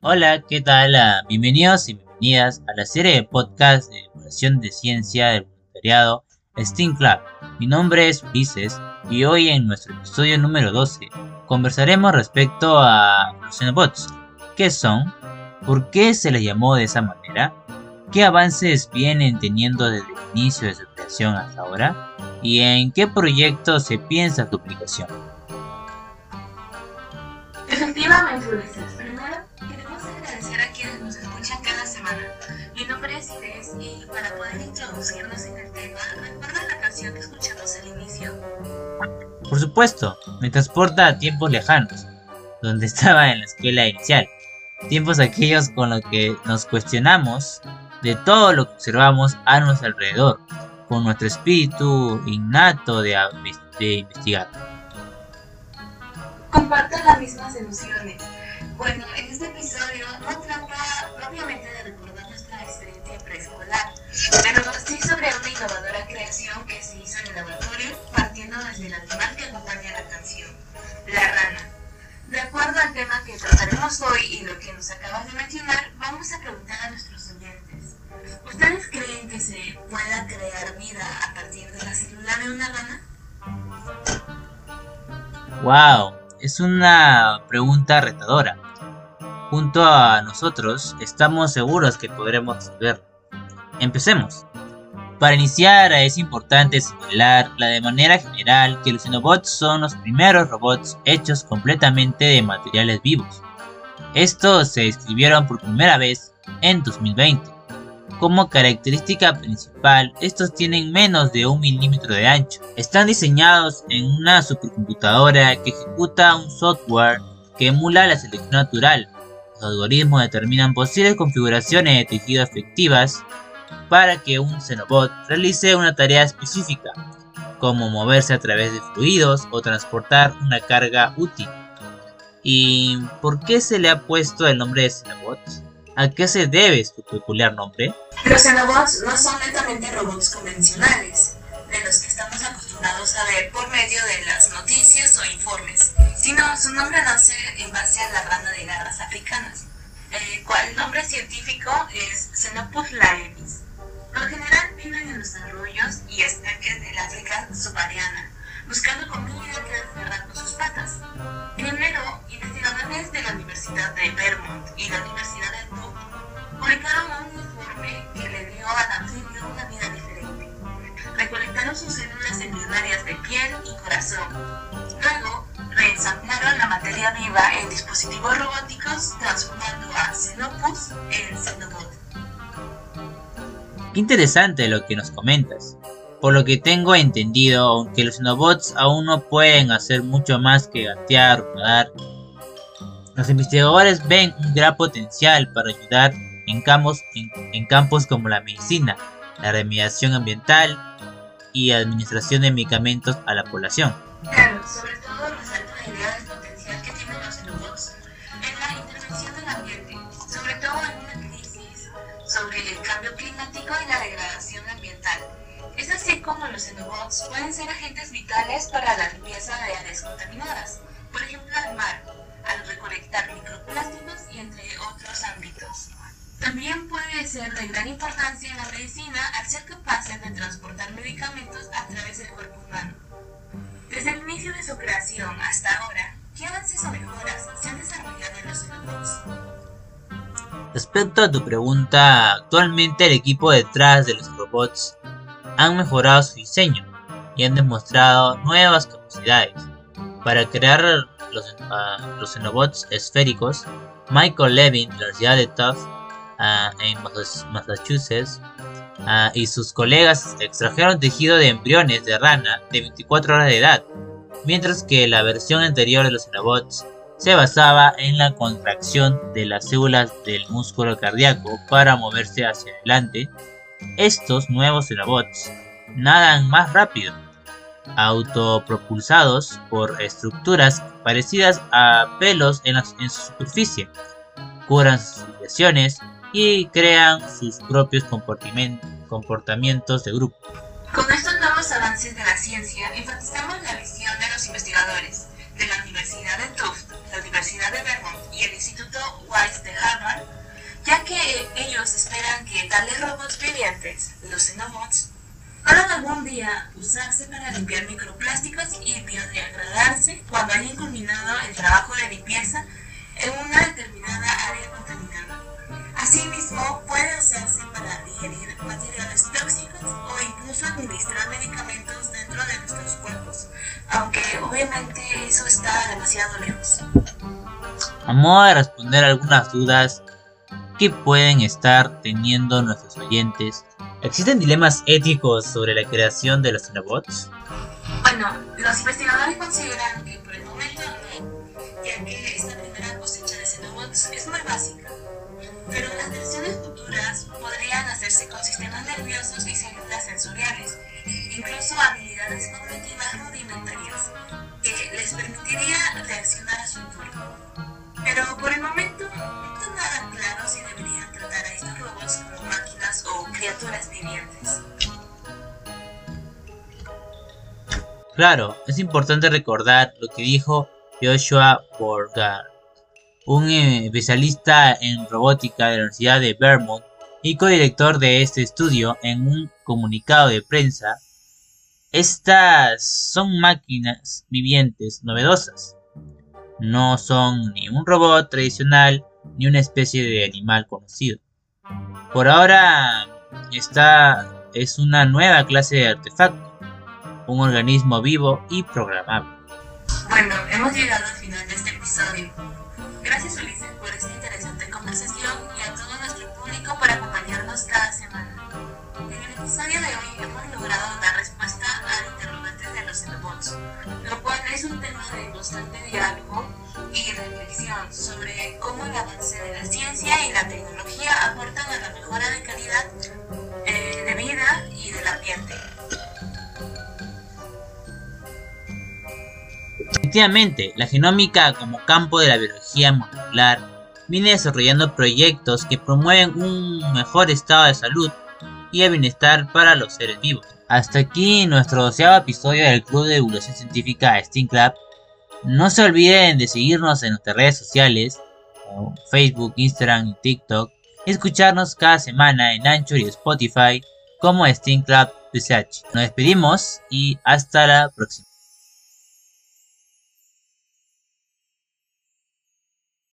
Hola, ¿qué tal? Ah, bienvenidos y bienvenidas a la serie de podcast de divulgación de ciencia del voluntariado STEAM Club. Mi nombre es Ulises y hoy en nuestro episodio número 12 conversaremos respecto a los Xenobots. ¿Qué son? ¿Por qué se les llamó de esa manera? ¿Qué avances vienen teniendo desde el inicio de su creación hasta ahora? ¿Y en qué proyecto se piensa su aplicación? Poder introducirnos en el tema, la canción que escuchamos al inicio. Por supuesto, me transporta a tiempos lejanos, donde estaba en la escuela inicial. Tiempos aquellos con los que nos cuestionamos de todo lo que observamos a nuestro alrededor, con nuestro espíritu innato de, de investigar. Comparto las mismas emociones. Bueno, en este episodio no trata que trataremos hoy y lo que nos acabas de mencionar, vamos a preguntar a nuestros oyentes. ¿Ustedes creen que se pueda crear vida a partir de la célula de una rana? ¡Wow! Es una pregunta retadora. Junto a nosotros estamos seguros que podremos resolverlo. Empecemos. Para iniciar es importante señalar la de manera general que los Xenobots son los primeros robots hechos completamente de materiales vivos. Estos se describieron por primera vez en 2020. Como característica principal, estos tienen menos de un milímetro de ancho. Están diseñados en una supercomputadora que ejecuta un software que emula la selección natural. Los algoritmos determinan posibles configuraciones de tejido efectivas para que un Xenobot realice una tarea específica, como moverse a través de fluidos o transportar una carga útil. ¿Y por qué se le ha puesto el nombre de Xenobot? ¿A qué se debe su peculiar nombre? Los Xenobots no son netamente robots convencionales, de los que estamos acostumbrados a ver por medio de las noticias o informes, sino su nombre nace en base a la rana de garras africanas, el cual nombre científico es Xenopus laevis. Por lo general viven en los arroyos y estanques del África subsahariana, buscando comida que con sus patas. Primero, investigadores de la Universidad de Vermont y la Universidad de Duke publicaron un informe que le dio al anfibio una vida diferente. Recolectaron sus células embrionarias de piel y corazón. Luego, reensamblaron la materia viva en dispositivos robóticos, transformando a Xenopus en. Qué interesante lo que nos comentas. Por lo que tengo entendido, aunque los Xenobots aún no pueden hacer mucho más que gatear nadar, los investigadores ven un gran potencial para ayudar en campos, en, en campos como la medicina, la remediación ambiental y administración de medicamentos a la población. Claro, sobre todo los xenobots pueden ser agentes vitales para la limpieza de áreas contaminadas, por ejemplo al mar, al recolectar microplásticos y entre otros ámbitos. También puede ser de gran importancia en la medicina al ser capaces de transportar medicamentos a través del cuerpo humano. Desde el inicio de su creación hasta ahora, ¿qué avances o mejoras se han desarrollado en los xenobots? Respecto a tu pregunta, actualmente el equipo detrás de los robots han mejorado su diseño y han demostrado nuevas capacidades. Para crear los, uh, los Xenobots esféricos, Michael Levin de la Universidad de Tufts uh, en Massachusetts uh, y sus colegas extrajeron tejido de embriones de rana de 24 horas de edad, mientras que la versión anterior de los Xenobots se basaba en la contracción de las células del músculo cardíaco para moverse hacia adelante. Estos nuevos Xenobots nadan más rápido, autopropulsados por estructuras parecidas a pelos en, la, en su superficie, curan sus lesiones y crean sus propios comportamientos de grupo. Con estos nuevos avances de la ciencia, enfatizamos la visión de los investigadores de la Universidad de Tufts, la Universidad de Vermont y el Instituto Wise de Harvard, ya que ellos esperan que tales robots vivientes, los Xenobots, puedan algún día usarse para limpiar microplásticos y biodegradarse cuando hayan culminado el trabajo de limpieza en una determinada área contaminada. Asimismo, puede usarse para digerir materiales tóxicos o incluso administrar medicamentos dentro de nuestros cuerpos, aunque obviamente eso está demasiado lejos. A modo de responder algunas dudas que pueden estar teniendo nuestros oyentes, ¿existen dilemas éticos sobre la creación de los Xenobots? Bueno, los investigadores consideran que por el momento no, ya que esta primera cosecha de Xenobots es muy básica pero las versiones futuras podrían hacerse con sistemas nerviosos y células sensoriales, incluso habilidades cognitivas rudimentarias, que les permitiría reaccionar a su entorno. Pero por el momento Claro, es importante recordar lo que dijo Joshua Borgard un especialista en robótica de la Universidad de Vermont y codirector de este estudio, en un comunicado de prensa, estas son máquinas vivientes novedosas. No son ni un robot tradicional ni una especie de animal conocido. Por ahora, esta es una nueva clase de artefacto, un organismo vivo y programable. Bueno, hemos llegado al final de este episodio. Gracias Ulises por esta interesante conversación y a todo nuestro público por acompañarnos cada semana. En el episodio de hoy hemos logrado dar respuesta a interrogantes de los robots, lo cual es un tema de constante diálogo y reflexión sobre cómo el avance de la ciencia y la tecnología aportan a la mejora de calidad Efectivamente, la genómica como campo de la biología molecular viene desarrollando proyectos que promueven un mejor estado de salud y de bienestar para los seres vivos. Hasta aquí nuestro doceavo episodio del Club de Divulgación Científica Steam Club. No se olviden de seguirnos en nuestras redes sociales, como Facebook, Instagram y TikTok, y escucharnos cada semana en Anchor y Spotify como Steam Club PCH. Nos despedimos y hasta la próxima.